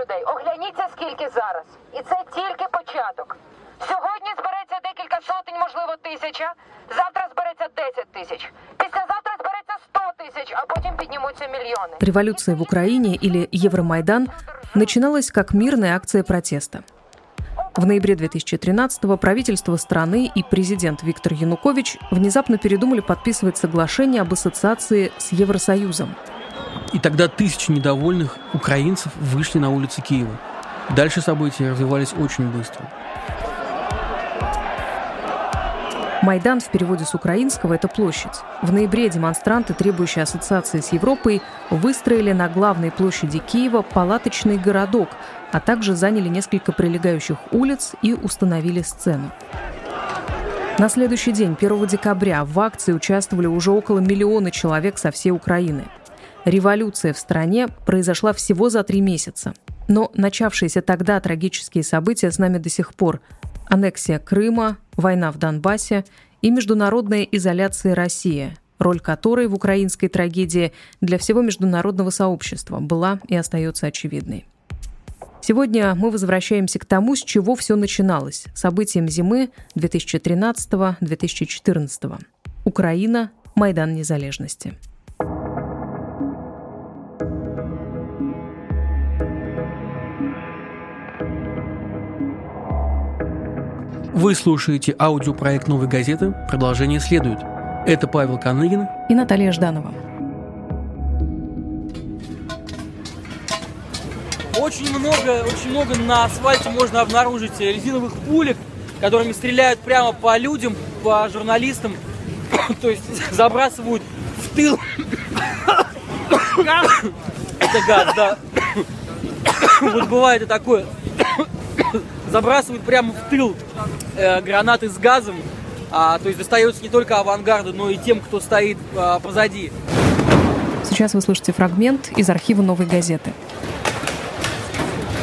людей. Огляніться, скільки зараз. І це тільки початок. Сьогодні збереться декілька сотень, можливо, тисяча. Завтра збереться 10 тисяч. Післязавтра збереться 100 тисяч, а потім піднімуться мільйони. Революция в Украине или Евромайдан начиналась как мирная акция протеста. В ноябре 2013-го правительство страны и президент Виктор Янукович внезапно передумали подписывать соглашение об ассоциации с Евросоюзом. и тогда тысячи недовольных украинцев вышли на улицы Киева. Дальше события развивались очень быстро. Майдан в переводе с украинского – это площадь. В ноябре демонстранты, требующие ассоциации с Европой, выстроили на главной площади Киева палаточный городок, а также заняли несколько прилегающих улиц и установили сцену. На следующий день, 1 декабря, в акции участвовали уже около миллиона человек со всей Украины. Революция в стране произошла всего за три месяца. Но начавшиеся тогда трагические события с нами до сих пор. Аннексия Крыма, война в Донбассе и международная изоляция России, роль которой в украинской трагедии для всего международного сообщества была и остается очевидной. Сегодня мы возвращаемся к тому, с чего все начиналось – событиям зимы 2013-2014. Украина, Майдан незалежности. Вы слушаете аудиопроект «Новой газеты». Продолжение следует. Это Павел Коныгин и Наталья Жданова. Очень много, очень много на асфальте можно обнаружить резиновых пулек, которыми стреляют прямо по людям, по журналистам, то есть забрасывают в тыл. Это газ, да. Вот бывает и такое. Забрасывают прямо в тыл э, гранаты с газом, а, то есть достается не только авангарду, но и тем, кто стоит а, позади. Сейчас вы слышите фрагмент из архива «Новой газеты».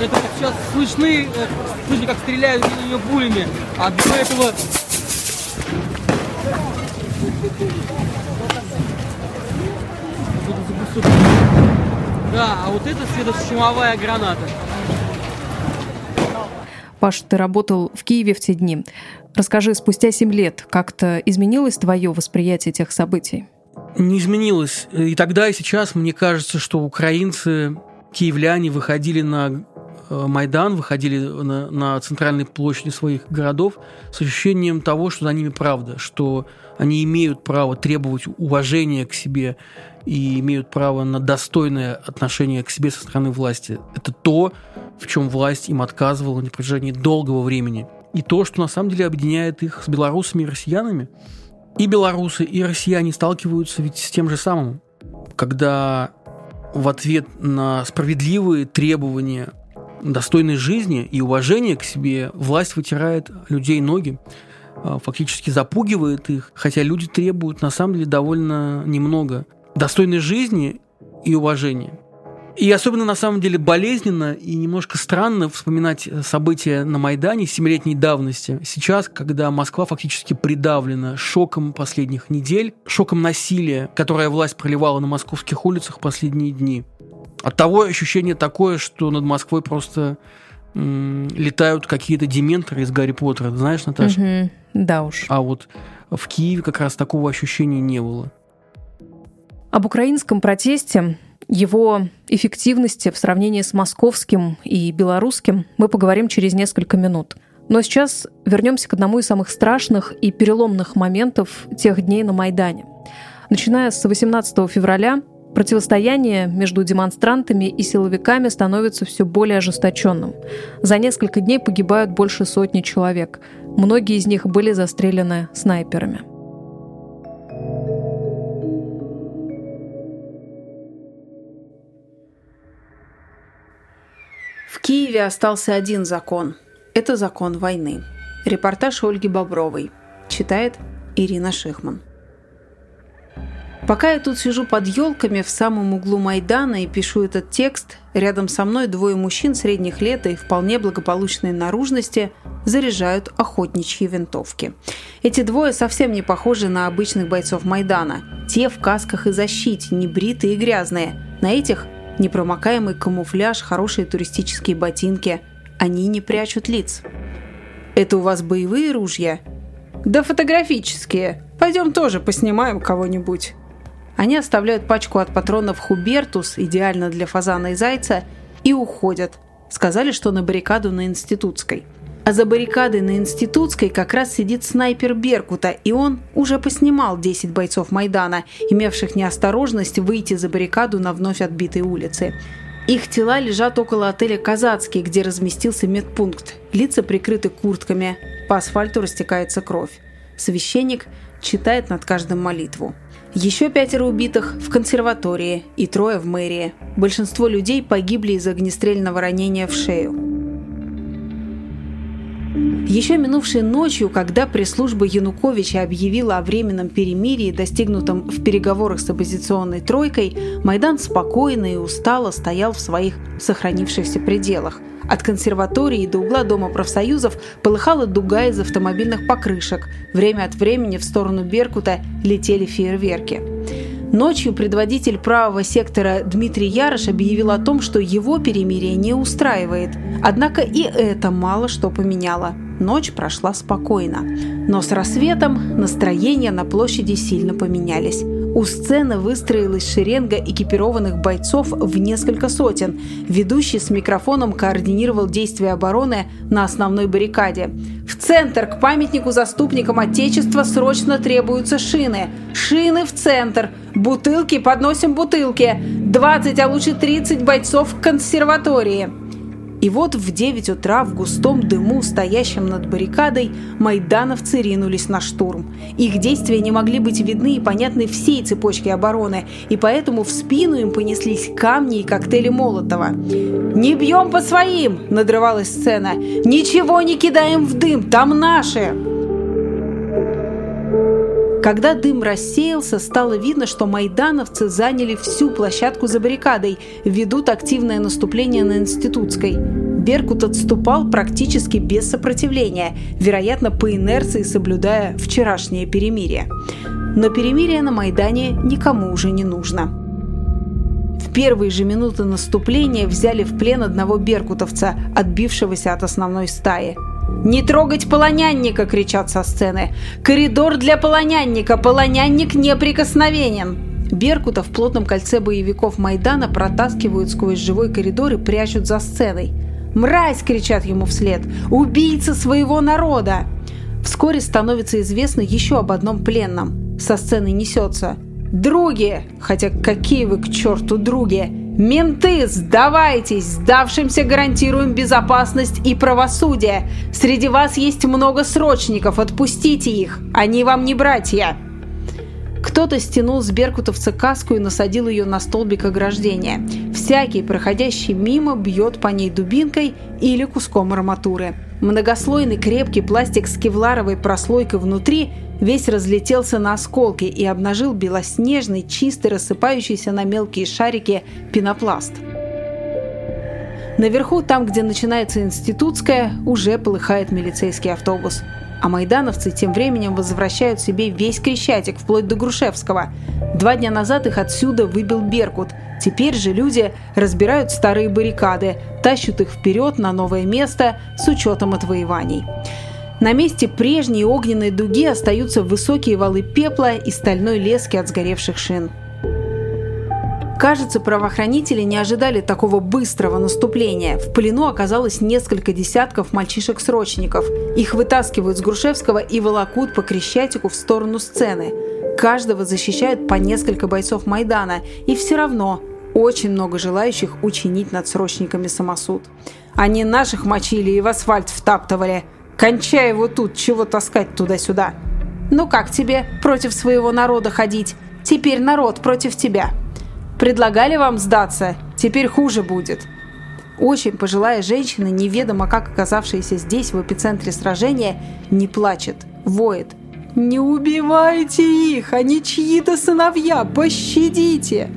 Это вот сейчас слышны, э, слышно, как стреляют в нее пулями, а до этого... Да, а вот это светошумовая граната. Паш, ты работал в Киеве в те дни. Расскажи, спустя 7 лет как-то изменилось твое восприятие тех событий? Не изменилось. И тогда, и сейчас мне кажется, что украинцы, киевляне выходили на Майдан, выходили на, на центральные площади своих городов с ощущением того, что за ними правда, что они имеют право требовать уважения к себе и имеют право на достойное отношение к себе со стороны власти. Это то, в чем власть им отказывала на протяжении долгого времени. И то, что на самом деле объединяет их с белорусами и россиянами. И белорусы, и россияне сталкиваются ведь с тем же самым. Когда в ответ на справедливые требования достойной жизни и уважения к себе власть вытирает людей ноги, а, фактически запугивает их, хотя люди требуют на самом деле довольно немного достойной жизни и уважения. И особенно, на самом деле, болезненно и немножко странно вспоминать события на Майдане семилетней давности. Сейчас, когда Москва фактически придавлена шоком последних недель, шоком насилия, которое власть проливала на московских улицах последние дни. От того ощущение такое, что над Москвой просто м- летают какие-то дементоры из Гарри Поттера. Знаешь, Наташа? Угу. Да уж. А вот в Киеве как раз такого ощущения не было. Об украинском протесте его эффективности в сравнении с московским и белорусским мы поговорим через несколько минут. Но сейчас вернемся к одному из самых страшных и переломных моментов тех дней на Майдане. Начиная с 18 февраля Противостояние между демонстрантами и силовиками становится все более ожесточенным. За несколько дней погибают больше сотни человек. Многие из них были застрелены снайперами. В Киеве остался один закон. Это закон войны. Репортаж Ольги Бобровой. Читает Ирина Шихман. Пока я тут сижу под елками в самом углу Майдана и пишу этот текст, рядом со мной двое мужчин средних лет и вполне благополучной наружности заряжают охотничьи винтовки. Эти двое совсем не похожи на обычных бойцов Майдана. Те в касках и защите, небритые и грязные. На этих Непромокаемый камуфляж, хорошие туристические ботинки. Они не прячут лиц. «Это у вас боевые ружья?» «Да фотографические. Пойдем тоже поснимаем кого-нибудь». Они оставляют пачку от патронов «Хубертус», идеально для фазана и зайца, и уходят. Сказали, что на баррикаду на Институтской. А за баррикадой на Институтской как раз сидит снайпер Беркута, и он уже поснимал 10 бойцов Майдана, имевших неосторожность выйти за баррикаду на вновь отбитой улице. Их тела лежат около отеля «Казацкий», где разместился медпункт. Лица прикрыты куртками. По асфальту растекается кровь. Священник читает над каждым молитву. Еще пятеро убитых в консерватории и трое в мэрии. Большинство людей погибли из огнестрельного ранения в шею. Еще минувшей ночью, когда пресс-служба Януковича объявила о временном перемирии, достигнутом в переговорах с оппозиционной тройкой, Майдан спокойно и устало стоял в своих сохранившихся пределах. От консерватории до угла Дома профсоюзов полыхала дуга из автомобильных покрышек. Время от времени в сторону Беркута летели фейерверки. Ночью предводитель правого сектора Дмитрий Ярош объявил о том, что его перемирие не устраивает. Однако и это мало что поменяло. Ночь прошла спокойно. Но с рассветом настроения на площади сильно поменялись. У сцены выстроилась шеренга экипированных бойцов в несколько сотен. Ведущий с микрофоном координировал действия обороны на основной баррикаде. В центр к памятнику заступникам Отечества срочно требуются шины. Шины в центр. Бутылки подносим бутылки. 20, а лучше 30 бойцов к консерватории. И вот в 9 утра в густом дыму, стоящем над баррикадой, майдановцы ринулись на штурм. Их действия не могли быть видны и понятны всей цепочке обороны, и поэтому в спину им понеслись камни и коктейли Молотова. «Не бьем по своим!» – надрывалась сцена. «Ничего не кидаем в дым, там наши!» Когда дым рассеялся, стало видно, что майдановцы заняли всю площадку за баррикадой, ведут активное наступление на Институтской. Беркут отступал практически без сопротивления, вероятно, по инерции соблюдая вчерашнее перемирие. Но перемирие на Майдане никому уже не нужно. В первые же минуты наступления взяли в плен одного беркутовца, отбившегося от основной стаи – «Не трогать полонянника!» – кричат со сцены. «Коридор для полонянника! Полонянник неприкосновенен!» Беркута в плотном кольце боевиков Майдана протаскивают сквозь живой коридор и прячут за сценой. «Мразь!» – кричат ему вслед. «Убийца своего народа!» Вскоре становится известно еще об одном пленном. Со сцены несется. «Други! Хотя какие вы к черту други! «Менты, сдавайтесь! Сдавшимся гарантируем безопасность и правосудие! Среди вас есть много срочников, отпустите их! Они вам не братья!» Кто-то стянул с беркутовца каску и насадил ее на столбик ограждения. Всякий, проходящий мимо, бьет по ней дубинкой или куском арматуры. Многослойный крепкий пластик с кевларовой прослойкой внутри весь разлетелся на осколки и обнажил белоснежный, чистый, рассыпающийся на мелкие шарики пенопласт. Наверху, там, где начинается институтская, уже полыхает милицейский автобус. А майдановцы тем временем возвращают себе весь Крещатик, вплоть до Грушевского. Два дня назад их отсюда выбил Беркут. Теперь же люди разбирают старые баррикады, тащут их вперед на новое место с учетом отвоеваний. На месте прежней огненной дуги остаются высокие валы пепла и стальной лески от сгоревших шин. Кажется, правоохранители не ожидали такого быстрого наступления. В плену оказалось несколько десятков мальчишек-срочников. Их вытаскивают с Грушевского и волокут по Крещатику в сторону сцены. Каждого защищают по несколько бойцов Майдана. И все равно очень много желающих учинить над срочниками самосуд. Они наших мочили и в асфальт втаптывали. Кончай его тут, чего таскать туда-сюда. Ну как тебе против своего народа ходить? Теперь народ против тебя. Предлагали вам сдаться, теперь хуже будет. Очень пожилая женщина, неведомо как оказавшаяся здесь, в эпицентре сражения, не плачет, воет. «Не убивайте их! Они чьи-то сыновья! Пощадите!»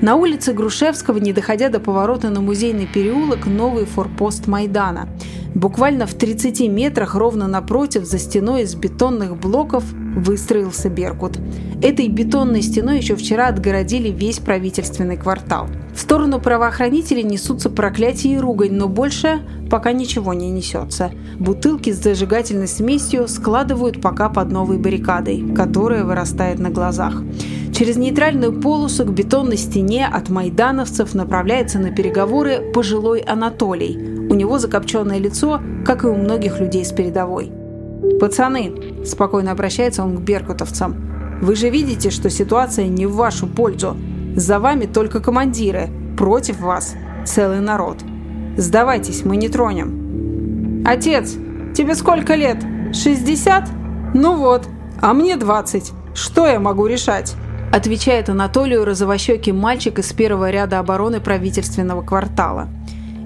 На улице Грушевского, не доходя до поворота на музейный переулок, новый форпост Майдана. Буквально в 30 метрах ровно напротив, за стеной из бетонных блоков, выстроился Беркут. Этой бетонной стеной еще вчера отгородили весь правительственный квартал. В сторону правоохранителей несутся проклятия и ругань, но больше пока ничего не несется. Бутылки с зажигательной смесью складывают пока под новой баррикадой, которая вырастает на глазах. Через нейтральную полосу к бетонной стене от майдановцев направляется на переговоры пожилой Анатолий. У него закопченное лицо, как и у многих людей с передовой. «Пацаны», – спокойно обращается он к беркутовцам, – «вы же видите, что ситуация не в вашу пользу. За вами только командиры, против вас целый народ. Сдавайтесь, мы не тронем». «Отец, тебе сколько лет? 60? Ну вот, а мне 20. Что я могу решать?» Отвечает Анатолию розовощекий мальчик из первого ряда обороны правительственного квартала.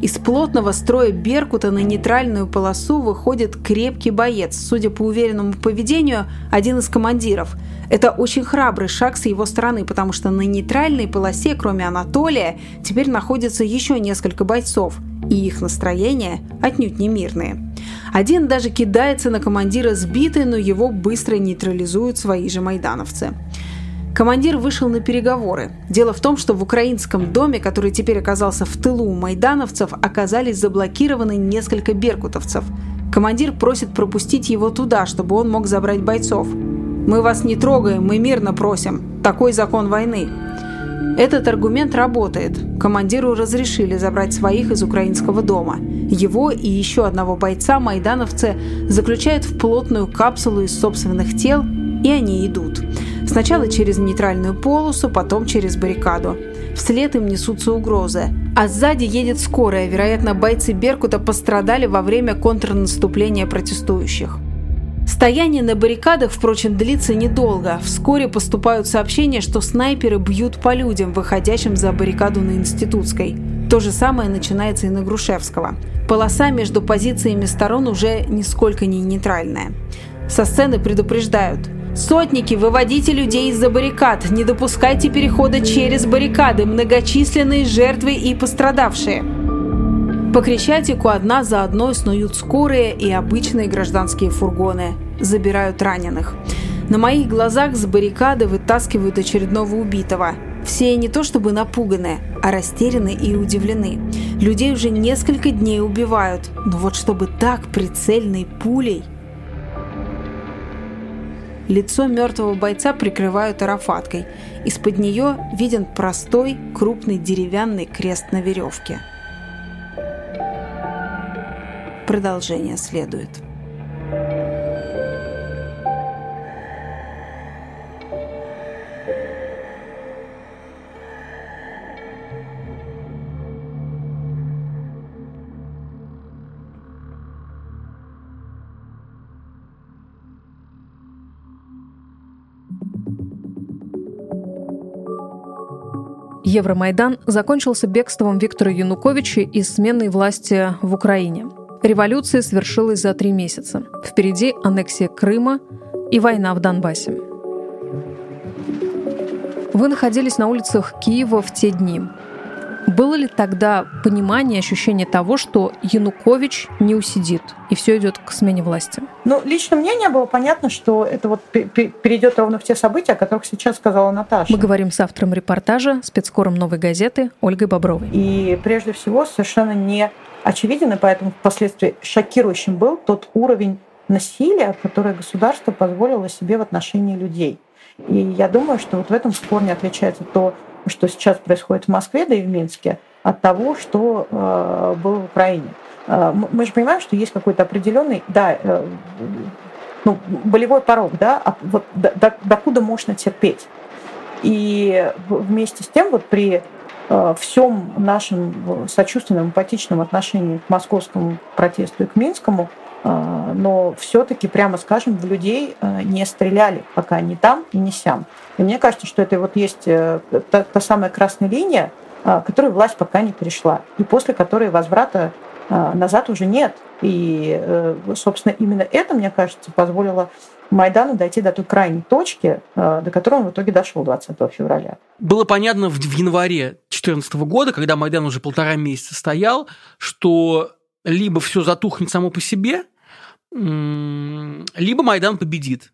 Из плотного строя «Беркута» на нейтральную полосу выходит крепкий боец, судя по уверенному поведению, один из командиров. Это очень храбрый шаг с его стороны, потому что на нейтральной полосе, кроме Анатолия, теперь находится еще несколько бойцов, и их настроение отнюдь не мирные. Один даже кидается на командира сбитый, но его быстро нейтрализуют свои же майдановцы. Командир вышел на переговоры. Дело в том, что в украинском доме, который теперь оказался в тылу у майдановцев, оказались заблокированы несколько беркутовцев. Командир просит пропустить его туда, чтобы он мог забрать бойцов. «Мы вас не трогаем, мы мирно просим. Такой закон войны». Этот аргумент работает. Командиру разрешили забрать своих из украинского дома. Его и еще одного бойца майдановцы заключают в плотную капсулу из собственных тел, и они идут. Сначала через нейтральную полосу, потом через баррикаду. Вслед им несутся угрозы. А сзади едет скорая. Вероятно, бойцы Беркута пострадали во время контрнаступления протестующих. Стояние на баррикадах, впрочем, длится недолго. Вскоре поступают сообщения, что снайперы бьют по людям, выходящим за баррикаду на Институтской. То же самое начинается и на Грушевского. Полоса между позициями сторон уже нисколько не нейтральная. Со сцены предупреждают – Сотники, выводите людей из-за баррикад, не допускайте перехода через баррикады, многочисленные жертвы и пострадавшие. По Крещатику одна за одной снуют скорые и обычные гражданские фургоны. Забирают раненых. На моих глазах с баррикады вытаскивают очередного убитого. Все не то чтобы напуганы, а растеряны и удивлены. Людей уже несколько дней убивают, но вот чтобы так прицельной пулей – Лицо мертвого бойца прикрывают арафаткой. Из-под нее виден простой, крупный деревянный крест на веревке. Продолжение следует. Евромайдан закончился бегством Виктора Януковича из сменной власти в Украине. Революция свершилась за три месяца. Впереди аннексия Крыма и война в Донбассе. Вы находились на улицах Киева в те дни. Было ли тогда понимание, ощущение того, что Янукович не усидит, и все идет к смене власти? Ну, лично мне не было понятно, что это вот перейдет ровно в те события, о которых сейчас сказала Наташа. Мы говорим с автором репортажа, спецкором «Новой газеты» Ольгой Бобровой. И прежде всего совершенно не очевиден, и поэтому впоследствии шокирующим был тот уровень насилия, которое государство позволило себе в отношении людей. И я думаю, что вот в этом спор не отличается то, что сейчас происходит в Москве, да и в Минске, от того, что э, было в Украине. Э, мы же понимаем, что есть какой-то определенный, да, э, ну, болевой порог, да, а вот до, до, докуда можно терпеть. И вместе с тем вот при э, всем нашем сочувственном, эмпатичном отношении к московскому протесту и к минскому, э, но все-таки, прямо скажем, в людей э, не стреляли, пока не там и не сям. И мне кажется, что это вот есть э, та, та самая красная линия, э, которую власть пока не перешла, и после которой возврата э, назад уже нет. И, собственно, именно это, мне кажется, позволило Майдану дойти до той крайней точки, до которой он в итоге дошел 20 февраля. Было понятно в январе 2014 года, когда Майдан уже полтора месяца стоял, что либо все затухнет само по себе, либо Майдан победит.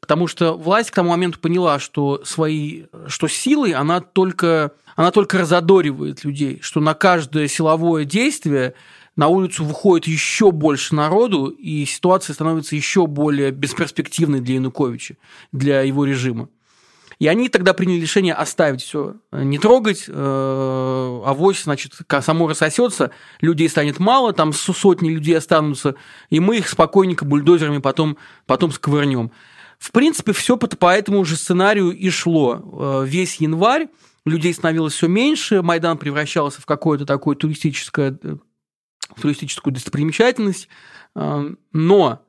Потому что власть к тому моменту поняла, что свои, что силой она только, она только разодоривает людей, что на каждое силовое действие на улицу выходит еще больше народу, и ситуация становится еще более бесперспективной для Януковича, для его режима. И они тогда приняли решение оставить все, не трогать, э, авось, значит, само рассосется, людей станет мало, там сотни людей останутся, и мы их спокойненько бульдозерами потом, потом сковырнем. В принципе, все по, этому же сценарию и шло. Э, весь январь людей становилось все меньше, Майдан превращался в какое-то такое туристическое, э, туристическую достопримечательность, э, но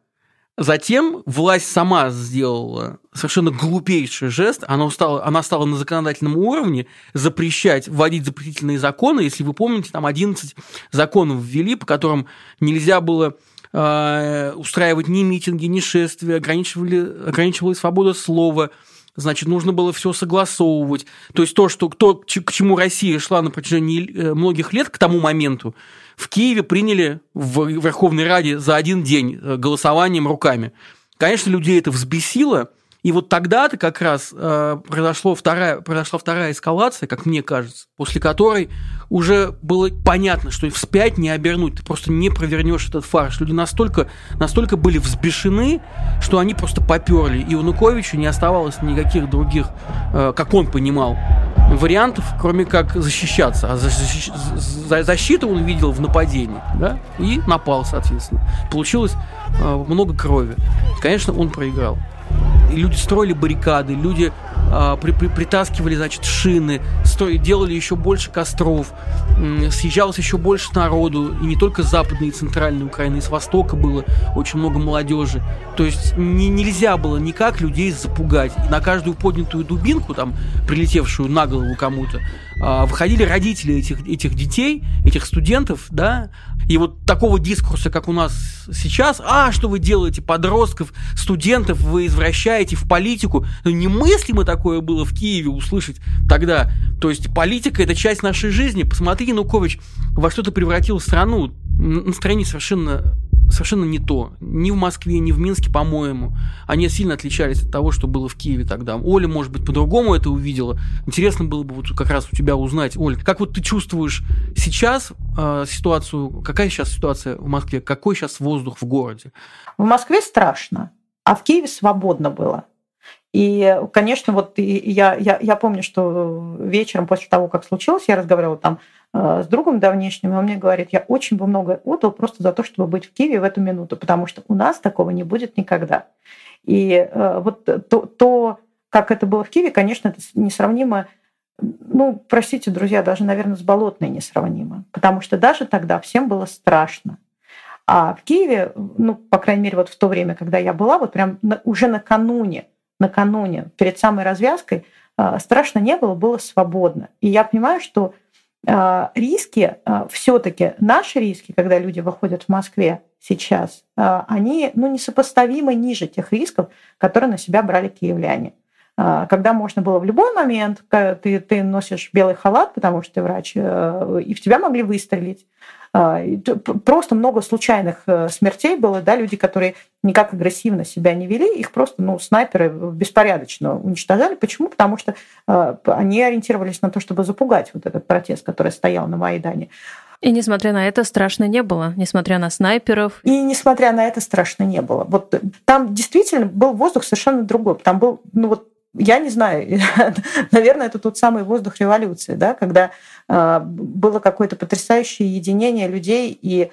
Затем власть сама сделала совершенно глупейший жест. Она стала, она стала на законодательном уровне запрещать, вводить запретительные законы. Если вы помните, там 11 законов ввели, по которым нельзя было э, устраивать ни митинги, ни шествия, ограничивали, ограничивалась свобода слова, значит, нужно было все согласовывать. То есть то, что, кто, к чему Россия шла на протяжении э, многих лет к тому моменту, в Киеве приняли в Верховной Раде за один день э, голосованием руками. Конечно, людей это взбесило, и вот тогда-то как раз э, произошло вторая, произошла вторая эскалация, как мне кажется, после которой уже было понятно, что вспять не обернуть, ты просто не провернешь этот фарш. Люди настолько, настолько были взбешены, что они просто поперли. И у Нуковича не оставалось никаких других, э, как он понимал, вариантов, кроме как защищаться. А за защиту он видел в нападении, да, и напал, соответственно. Получилось э, много крови. Конечно, он проиграл. И люди строили баррикады, люди а, при, при, притаскивали, значит, шины, строили, делали еще больше костров, съезжалось еще больше народу, и не только с западной и центральной Украины, и с востока было очень много молодежи. То есть не, нельзя было никак людей запугать. И на каждую поднятую дубинку, там, прилетевшую на голову кому-то, а, выходили родители этих, этих детей, этих студентов, да, и вот такого дискурса, как у нас сейчас, а, что вы делаете, подростков, студентов, вы извращаете в политику, ну, немыслимо такое было в Киеве услышать тогда. То есть политика – это часть нашей жизни. Посмотри, Янукович, во что ты превратил страну. Настроение совершенно совершенно не то. Ни в Москве, ни в Минске, по-моему. Они сильно отличались от того, что было в Киеве тогда. Оля, может быть, по-другому это увидела. Интересно было бы вот как раз у тебя узнать, Оля, как вот ты чувствуешь сейчас э, ситуацию, какая сейчас ситуация в Москве, какой сейчас воздух в городе? В Москве страшно, а в Киеве свободно было. И, конечно, вот я, я, я помню, что вечером после того, как случилось, я разговаривала там Э, с другом давнешним, и он мне говорит, я очень бы много отдал просто за то, чтобы быть в Киеве в эту минуту, потому что у нас такого не будет никогда. И э, вот то, то как это было в Киеве, конечно, это несравнимо ну, простите, друзья, даже, наверное, с Болотной несравнимо. Потому что даже тогда всем было страшно. А в Киеве, ну, по крайней мере, вот в то время, когда я была, вот прям уже накануне, накануне, перед самой развязкой, э, страшно не было, было свободно. И я понимаю, что а, риски, а, все-таки наши риски, когда люди выходят в Москве сейчас, а, они ну, несопоставимо ниже тех рисков, которые на себя брали киевляне. Когда можно было в любой момент, ты, ты носишь белый халат, потому что ты врач, э, и в тебя могли выстрелить. А, просто много случайных э, смертей было, да, люди, которые никак агрессивно себя не вели, их просто, ну, снайперы беспорядочно уничтожали. Почему? Потому что э, они ориентировались на то, чтобы запугать вот этот протест, который стоял на Майдане. И несмотря на это страшно не было, несмотря на снайперов. И несмотря на это страшно не было. Вот там действительно был воздух совершенно другой. Там был, ну вот я не знаю, наверное, это тот самый воздух революции, да, когда э, было какое-то потрясающее единение людей и а,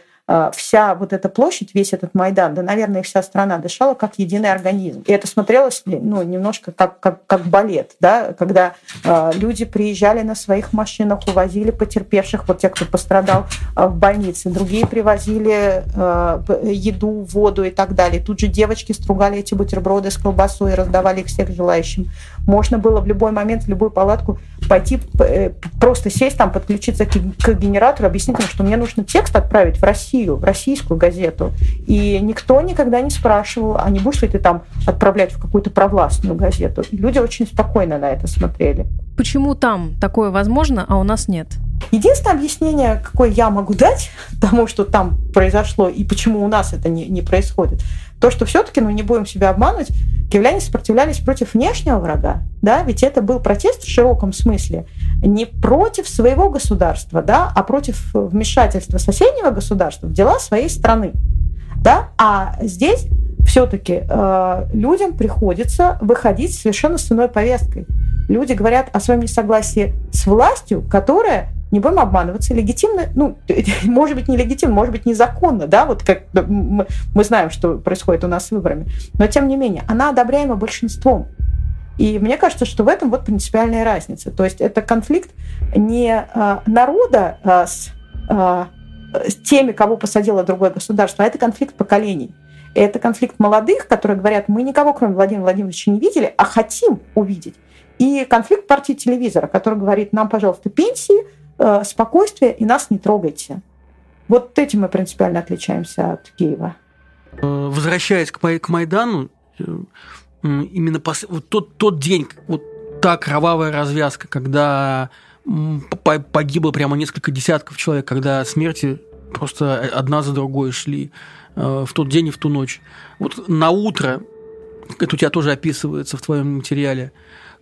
вся вот эта площадь, весь этот Майдан, да, наверное, вся страна дышала как единый организм. И это смотрелось ну, немножко как, как, как балет, да, когда э, люди приезжали на своих машинах, увозили потерпевших, вот те, кто пострадал э, в больнице, другие привозили э, еду, воду и так далее. Тут же девочки стругали эти бутерброды с колбасой и раздавали их всех желающим. Можно было в любой момент в любую палатку пойти, э, просто сесть там, подключиться к, к генератору, объяснить им, что мне нужно текст отправить в Россию, в российскую газету. И никто никогда не спрашивал, а не будешь ли ты там отправлять в какую-то провластную газету. И люди очень спокойно на это смотрели. Почему там такое возможно, а у нас нет? Единственное объяснение, какое я могу дать тому, что там произошло и почему у нас это не, не происходит, то, что все-таки, ну не будем себя обманывать, киевляне сопротивлялись против внешнего врага, да, ведь это был протест в широком смысле не против своего государства, да, а против вмешательства соседнего государства в дела своей страны, да, а здесь все-таки э, людям приходится выходить совершенно с иной повесткой. Люди говорят о своем несогласии с властью, которая не будем обманываться, легитимно, ну, может быть, нелегитимно, может быть, незаконно, да, вот как мы, знаем, что происходит у нас с выборами, но тем не менее, она одобряема большинством. И мне кажется, что в этом вот принципиальная разница. То есть это конфликт не э, народа э, с, э, с теми, кого посадило другое государство, а это конфликт поколений. И это конфликт молодых, которые говорят, мы никого, кроме Владимира Владимировича, не видели, а хотим увидеть. И конфликт партии телевизора, который говорит, нам, пожалуйста, пенсии, э, спокойствие и нас не трогайте. Вот этим мы принципиально отличаемся от Киева. Э, возвращаясь к, к Майдану, э, именно пос... вот тот, тот день, вот та кровавая развязка, когда погибло прямо несколько десятков человек, когда смерти просто одна за другой шли в тот день и в ту ночь. Вот на утро, это у тебя тоже описывается в твоем материале,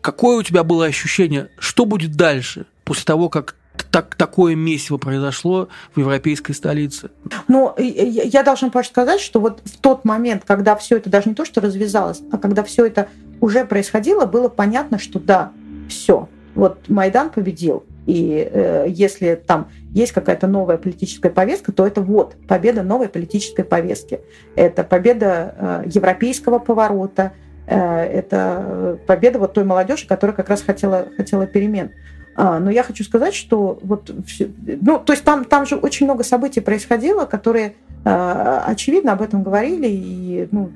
какое у тебя было ощущение, что будет дальше, после того, как так, такое месиво произошло в европейской столице? Ну, я должна просто сказать, что вот в тот момент, когда все это даже не то, что развязалось, а когда все это уже происходило, было понятно, что да, все, вот Майдан победил. И э, если там есть какая-то новая политическая повестка, то это вот победа новой политической повестки. Это победа э, европейского поворота, это победа вот той молодежи, которая как раз хотела, хотела перемен. А, но я хочу сказать, что вот, ну, то есть там, там же очень много событий происходило, которые а, очевидно об этом говорили и ну,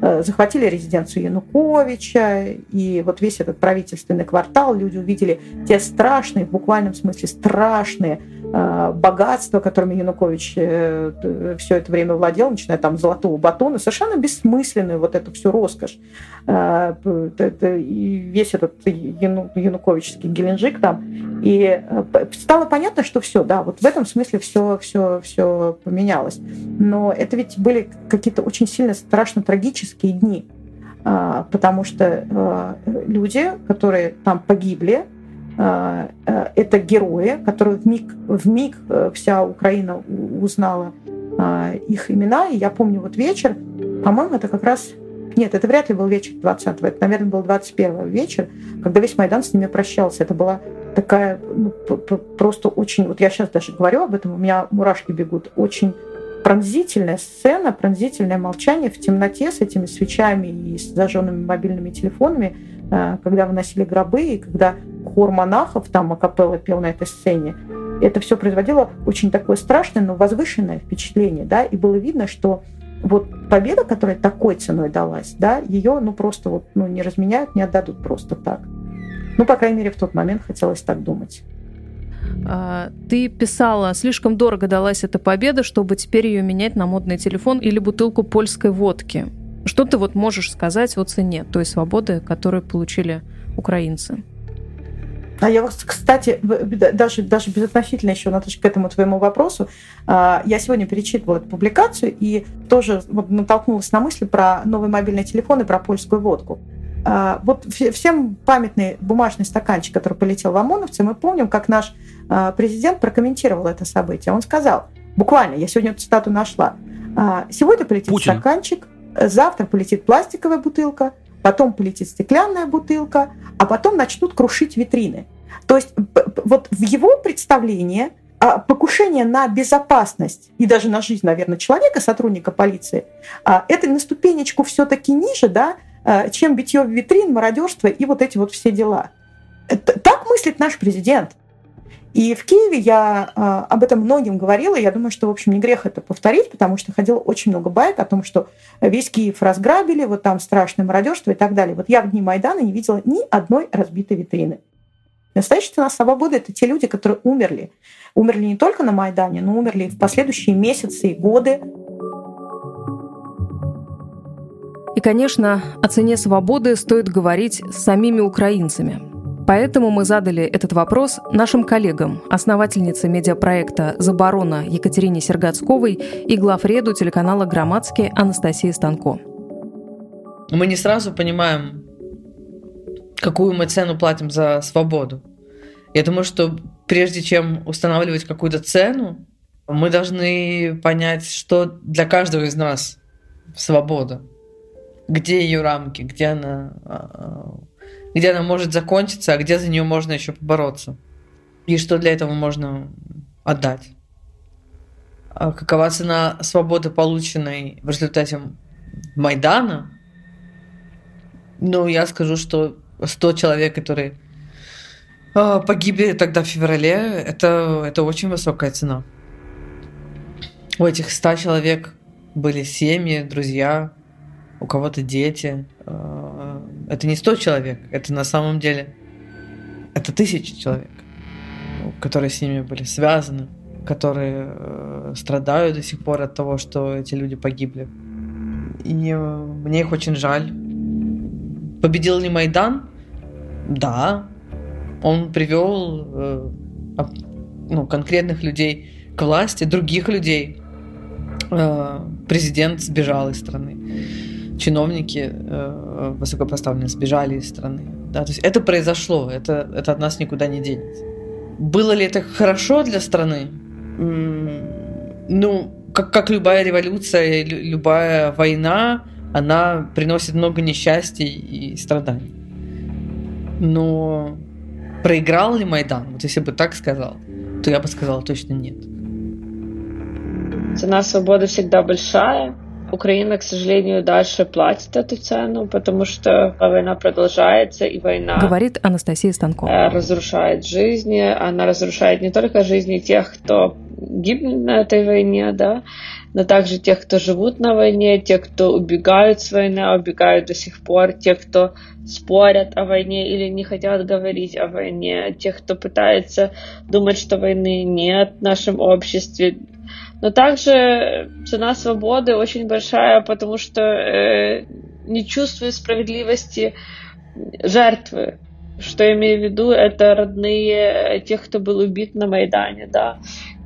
э, захватили резиденцию Януковича и вот весь этот правительственный квартал люди увидели те страшные, в буквальном смысле страшные Э, богатства, которыми Янукович э, все это время владел, начиная там золотого батона, совершенно бессмысленную вот эту всю роскошь. Э, и весь этот януковичский Геленджик там. И стало понятно, что все, да, вот в этом смысле все, все, все поменялось. Но это ведь были какие-то очень сильно страшно трагические дни, потому что люди, которые там погибли, это герои, которые в миг, в миг э, вся Украина узнала их имена. И я помню вот вечер, по-моему, это как раз... Нет, это вряд ли был вечер 20-го, это, наверное, был 21 вечер, когда весь Майдан с ними прощался. Это была такая ну, просто очень... Вот я сейчас даже говорю об этом, у меня мурашки бегут. Очень пронзительная сцена, пронзительное молчание в темноте с этими свечами и с зажженными мобильными телефонами, когда выносили гробы, и когда хор монахов, там акапелла пел на этой сцене, это все производило очень такое страшное, но возвышенное впечатление, да, и было видно, что вот победа, которая такой ценой далась, да, ее, ну, просто вот, ну, не разменяют, не отдадут просто так. Ну, по крайней мере, в тот момент хотелось так думать. А, ты писала, слишком дорого далась эта победа, чтобы теперь ее менять на модный телефон или бутылку польской водки. Что ты вот можешь сказать о цене той свободы, которую получили украинцы? А я вот, кстати, даже, даже безотносительно еще, Наташа, к этому твоему вопросу, а, я сегодня перечитывала эту публикацию и тоже вот натолкнулась на мысли про новый мобильный телефон и про польскую водку. А, вот всем памятный бумажный стаканчик, который полетел в ОМОНовцы, мы помним, как наш а, президент прокомментировал это событие. Он сказал, буквально, я сегодня эту цитату нашла, сегодня полетит Путин. стаканчик, завтра полетит пластиковая бутылка, потом полетит стеклянная бутылка, а потом начнут крушить витрины. То есть вот в его представлении а, покушение на безопасность и даже на жизнь, наверное, человека, сотрудника полиции, а, это на ступенечку все-таки ниже, да, а, чем битье в витрин, мародерство и вот эти вот все дела. Так мыслит наш президент. И в Киеве я э, об этом многим говорила. Я думаю, что, в общем, не грех это повторить, потому что ходило очень много байк о том, что весь Киев разграбили, вот там страшное мародерство и так далее. Вот я в дни Майдана не видела ни одной разбитой витрины. Настоящая цена свободы – это те люди, которые умерли. Умерли не только на Майдане, но умерли в последующие месяцы и годы. И, конечно, о цене свободы стоит говорить с самими украинцами – Поэтому мы задали этот вопрос нашим коллегам, основательнице медиапроекта «Заборона» Екатерине Сергацковой и главреду телеканала «Громадский» Анастасии Станко. Мы не сразу понимаем, какую мы цену платим за свободу. Я думаю, что прежде чем устанавливать какую-то цену, мы должны понять, что для каждого из нас свобода. Где ее рамки, где она, а, где она может закончиться, а где за нее можно еще побороться. И что для этого можно отдать. А какова цена свободы, полученной в результате Майдана? Ну, я скажу, что 100 человек, которые а, погибли тогда в феврале, это, это очень высокая цена. У этих 100 человек были семьи, друзья, у кого-то дети. Это не 100 человек, это на самом деле это тысячи человек, которые с ними были связаны, которые э, страдают до сих пор от того, что эти люди погибли. И мне их очень жаль. Победил ли Майдан? Да, он привел э, ну, конкретных людей к власти, других людей. Э, президент сбежал из страны. Чиновники э, высокопоставленные сбежали из страны. Да, то есть это произошло, это, это от нас никуда не денется. Было ли это хорошо для страны? Ну, как, как любая революция, любая война, она приносит много несчастий и страданий. Но проиграл ли Майдан? Вот если бы так сказал, то я бы сказала точно нет. Цена свободы всегда большая. Украина, к сожалению, дальше платит эту цену, потому что война продолжается, и война... Говорит Анастасия Станкова. Э, разрушает жизни. Она разрушает не только жизни тех, кто гибнет на этой войне, да, но также тех, кто живут на войне, те, кто убегают с войны, а убегают до сих пор, те, кто спорят о войне или не хотят говорить о войне, тех, кто пытается думать, что войны нет в нашем обществе. Но также цена свободы очень большая, потому что э, не чувствую справедливости жертвы. Что я имею в виду, это родные тех, кто был убит на Майдане, да.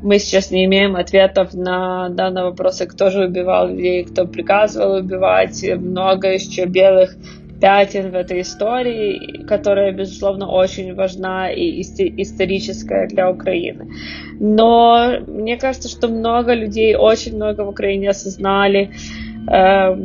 Мы сейчас не имеем ответов на, да, на вопросы, кто же убивал людей, кто приказывал убивать. Много еще белых пятен в этой истории, которая, безусловно, очень важна и историческая для Украины. Но мне кажется, что много людей, очень много в Украине осознали, э,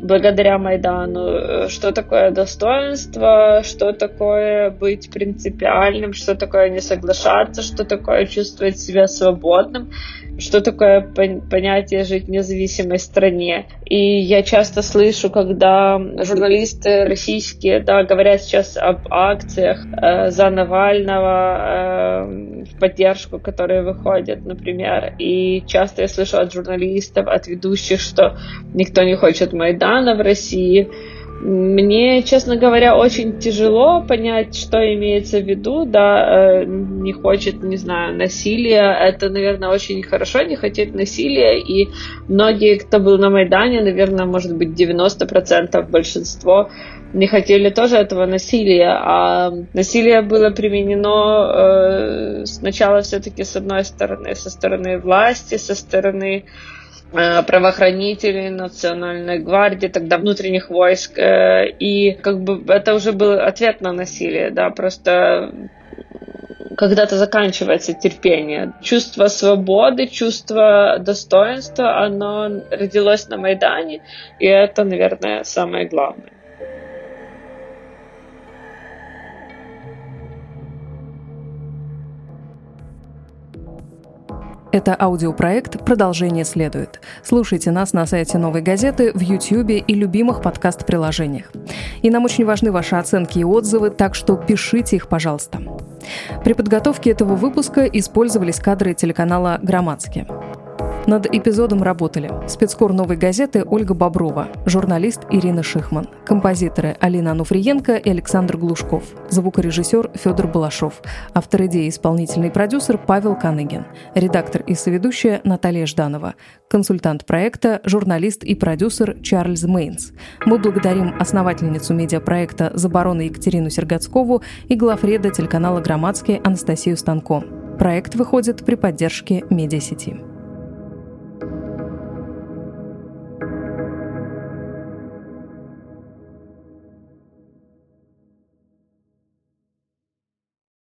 благодаря Майдану, что такое достоинство, что такое быть принципиальным, что такое не соглашаться, что такое чувствовать себя свободным, что такое понятие жить в независимой стране. И я часто слышу, когда журналисты российские да, говорят сейчас об акциях э, за Навального э, в поддержку, которые выходят, например. И часто я слышу от журналистов, от ведущих, что никто не хочет Майдана в России. Мне, честно говоря, очень тяжело понять, что имеется в виду, да, э, не хочет, не знаю, насилия, это, наверное, очень хорошо, не хотеть насилия, и многие, кто был на Майдане, наверное, может быть, 90%, большинство, не хотели тоже этого насилия, а насилие было применено э, сначала все-таки с одной стороны, со стороны власти, со стороны правоохранителей, национальной гвардии, тогда внутренних войск. Э, и как бы это уже был ответ на насилие, да, просто когда-то заканчивается терпение. Чувство свободы, чувство достоинства, оно родилось на Майдане, и это, наверное, самое главное. Это аудиопроект «Продолжение следует». Слушайте нас на сайте «Новой газеты», в Ютьюбе и любимых подкаст-приложениях. И нам очень важны ваши оценки и отзывы, так что пишите их, пожалуйста. При подготовке этого выпуска использовались кадры телеканала «Громадский». Над эпизодом работали спецкор «Новой газеты» Ольга Боброва, журналист Ирина Шихман, композиторы Алина Ануфриенко и Александр Глушков, звукорежиссер Федор Балашов, автор идеи и исполнительный продюсер Павел Каныгин, редактор и соведущая Наталья Жданова, консультант проекта, журналист и продюсер Чарльз Мейнс. Мы благодарим основательницу медиапроекта «Заборона» Екатерину Сергацкову и главреда телеканала «Громадский» Анастасию Станко. Проект выходит при поддержке медиасети.